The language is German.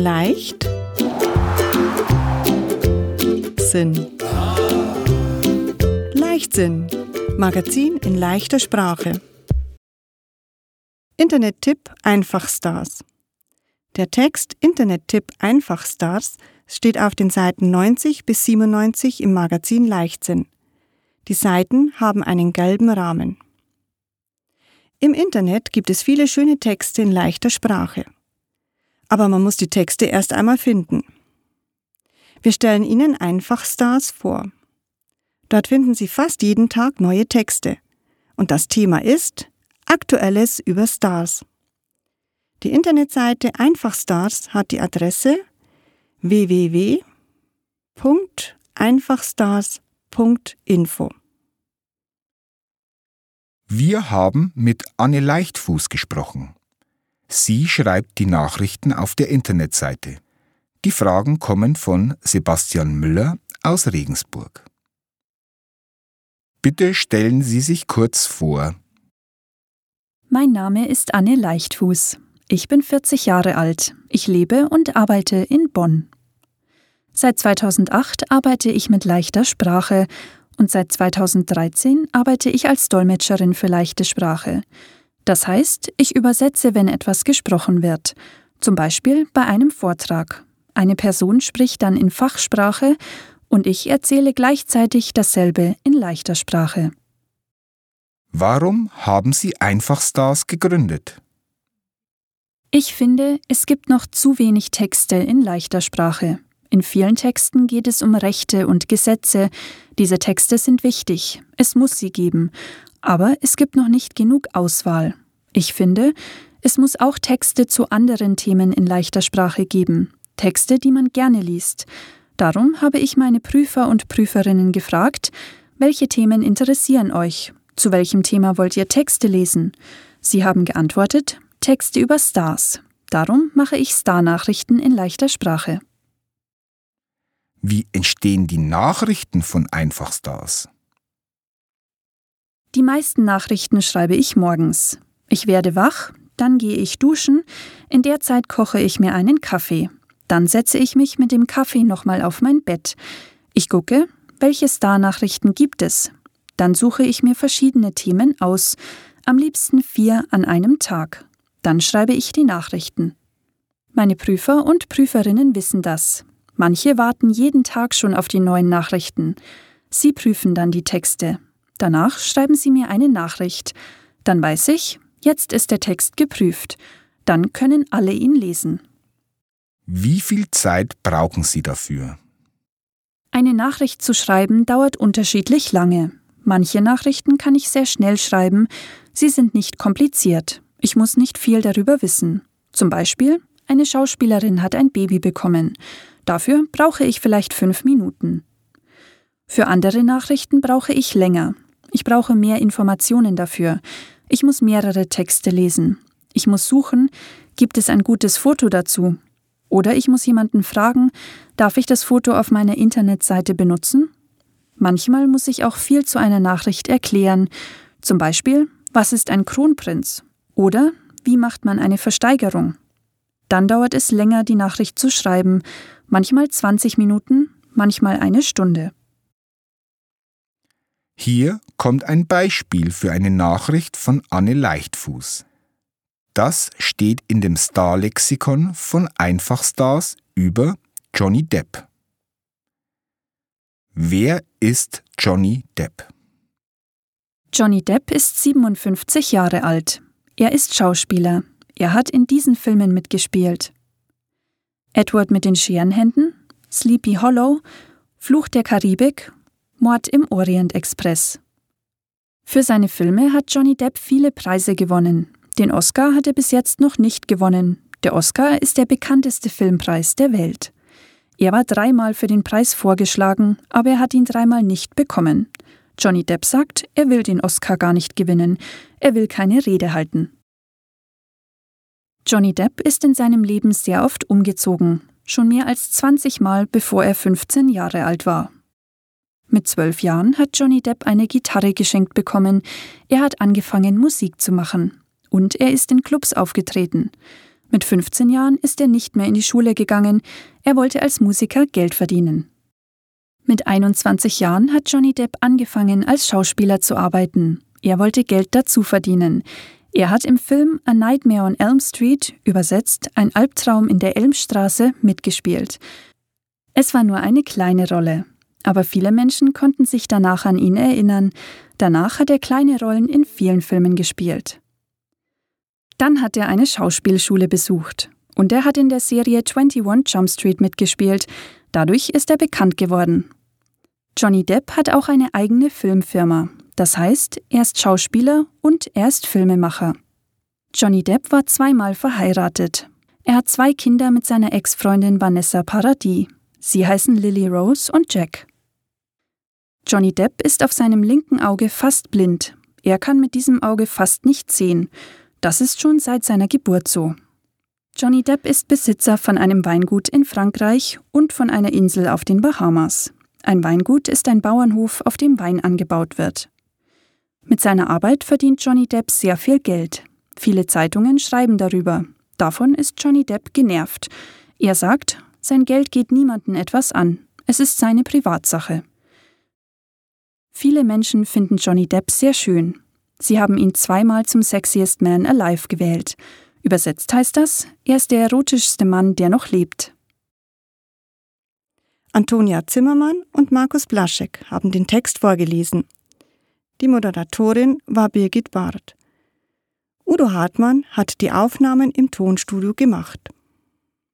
Leicht Sinn. Leichtsinn. Magazin in leichter Sprache. Internettipp Einfachstars. Der Text Internettipp Einfachstars steht auf den Seiten 90 bis 97 im Magazin Leichtsinn. Die Seiten haben einen gelben Rahmen. Im Internet gibt es viele schöne Texte in leichter Sprache. Aber man muss die Texte erst einmal finden. Wir stellen Ihnen einfach Stars vor. Dort finden Sie fast jeden Tag neue Texte. Und das Thema ist Aktuelles über Stars. Die Internetseite Einfachstars hat die Adresse www.einfachstars.info. Wir haben mit Anne Leichtfuß gesprochen. Sie schreibt die Nachrichten auf der Internetseite. Die Fragen kommen von Sebastian Müller aus Regensburg. Bitte stellen Sie sich kurz vor. Mein Name ist Anne Leichtfuß. Ich bin 40 Jahre alt. Ich lebe und arbeite in Bonn. Seit 2008 arbeite ich mit leichter Sprache und seit 2013 arbeite ich als Dolmetscherin für leichte Sprache. Das heißt, ich übersetze, wenn etwas gesprochen wird, zum Beispiel bei einem Vortrag. Eine Person spricht dann in Fachsprache und ich erzähle gleichzeitig dasselbe in leichter Sprache. Warum haben Sie Einfachstars gegründet? Ich finde, es gibt noch zu wenig Texte in leichter Sprache. In vielen Texten geht es um Rechte und Gesetze. Diese Texte sind wichtig, es muss sie geben, aber es gibt noch nicht genug Auswahl. Ich finde, es muss auch Texte zu anderen Themen in leichter Sprache geben, Texte, die man gerne liest. Darum habe ich meine Prüfer und Prüferinnen gefragt, welche Themen interessieren euch? Zu welchem Thema wollt ihr Texte lesen? Sie haben geantwortet, Texte über Stars. Darum mache ich Star-Nachrichten in leichter Sprache. Wie entstehen die Nachrichten von Einfachstars? Die meisten Nachrichten schreibe ich morgens. Ich werde wach, dann gehe ich duschen, in der Zeit koche ich mir einen Kaffee. Dann setze ich mich mit dem Kaffee nochmal auf mein Bett. Ich gucke, welche Star-Nachrichten gibt es. Dann suche ich mir verschiedene Themen aus, am liebsten vier an einem Tag. Dann schreibe ich die Nachrichten. Meine Prüfer und Prüferinnen wissen das. Manche warten jeden Tag schon auf die neuen Nachrichten. Sie prüfen dann die Texte. Danach schreiben sie mir eine Nachricht. Dann weiß ich, jetzt ist der Text geprüft. Dann können alle ihn lesen. Wie viel Zeit brauchen Sie dafür? Eine Nachricht zu schreiben dauert unterschiedlich lange. Manche Nachrichten kann ich sehr schnell schreiben. Sie sind nicht kompliziert. Ich muss nicht viel darüber wissen. Zum Beispiel, eine Schauspielerin hat ein Baby bekommen. Dafür brauche ich vielleicht fünf Minuten. Für andere Nachrichten brauche ich länger. Ich brauche mehr Informationen dafür. Ich muss mehrere Texte lesen. Ich muss suchen, gibt es ein gutes Foto dazu? Oder ich muss jemanden fragen, darf ich das Foto auf meiner Internetseite benutzen? Manchmal muss ich auch viel zu einer Nachricht erklären. Zum Beispiel, was ist ein Kronprinz? Oder wie macht man eine Versteigerung? Dann dauert es länger, die Nachricht zu schreiben, manchmal 20 Minuten, manchmal eine Stunde. Hier kommt ein Beispiel für eine Nachricht von Anne Leichtfuß. Das steht in dem Star-Lexikon von Einfachstars über Johnny Depp. Wer ist Johnny Depp? Johnny Depp ist 57 Jahre alt. Er ist Schauspieler. Er hat in diesen Filmen mitgespielt. Edward mit den Scherenhänden, Sleepy Hollow, Fluch der Karibik, Mord im Orient Express. Für seine Filme hat Johnny Depp viele Preise gewonnen. Den Oscar hat er bis jetzt noch nicht gewonnen. Der Oscar ist der bekannteste Filmpreis der Welt. Er war dreimal für den Preis vorgeschlagen, aber er hat ihn dreimal nicht bekommen. Johnny Depp sagt, er will den Oscar gar nicht gewinnen, er will keine Rede halten. Johnny Depp ist in seinem Leben sehr oft umgezogen, schon mehr als 20 Mal bevor er 15 Jahre alt war. Mit zwölf Jahren hat Johnny Depp eine Gitarre geschenkt bekommen, er hat angefangen Musik zu machen und er ist in Clubs aufgetreten. Mit 15 Jahren ist er nicht mehr in die Schule gegangen, er wollte als Musiker Geld verdienen. Mit 21 Jahren hat Johnny Depp angefangen, als Schauspieler zu arbeiten. Er wollte Geld dazu verdienen. Er hat im Film A Nightmare on Elm Street, übersetzt Ein Albtraum in der Elmstraße, mitgespielt. Es war nur eine kleine Rolle, aber viele Menschen konnten sich danach an ihn erinnern. Danach hat er kleine Rollen in vielen Filmen gespielt. Dann hat er eine Schauspielschule besucht und er hat in der Serie 21 Jump Street mitgespielt. Dadurch ist er bekannt geworden. Johnny Depp hat auch eine eigene Filmfirma. Das heißt, er ist Schauspieler und er ist Filmemacher. Johnny Depp war zweimal verheiratet. Er hat zwei Kinder mit seiner Ex-Freundin Vanessa Paradis. Sie heißen Lily Rose und Jack. Johnny Depp ist auf seinem linken Auge fast blind. Er kann mit diesem Auge fast nicht sehen. Das ist schon seit seiner Geburt so. Johnny Depp ist Besitzer von einem Weingut in Frankreich und von einer Insel auf den Bahamas. Ein Weingut ist ein Bauernhof, auf dem Wein angebaut wird. Mit seiner Arbeit verdient Johnny Depp sehr viel Geld. Viele Zeitungen schreiben darüber. Davon ist Johnny Depp genervt. Er sagt, sein Geld geht niemanden etwas an. Es ist seine Privatsache. Viele Menschen finden Johnny Depp sehr schön. Sie haben ihn zweimal zum Sexiest Man Alive gewählt. Übersetzt heißt das, er ist der erotischste Mann, der noch lebt. Antonia Zimmermann und Markus Blaschek haben den Text vorgelesen. Die Moderatorin war Birgit Barth. Udo Hartmann hat die Aufnahmen im Tonstudio gemacht.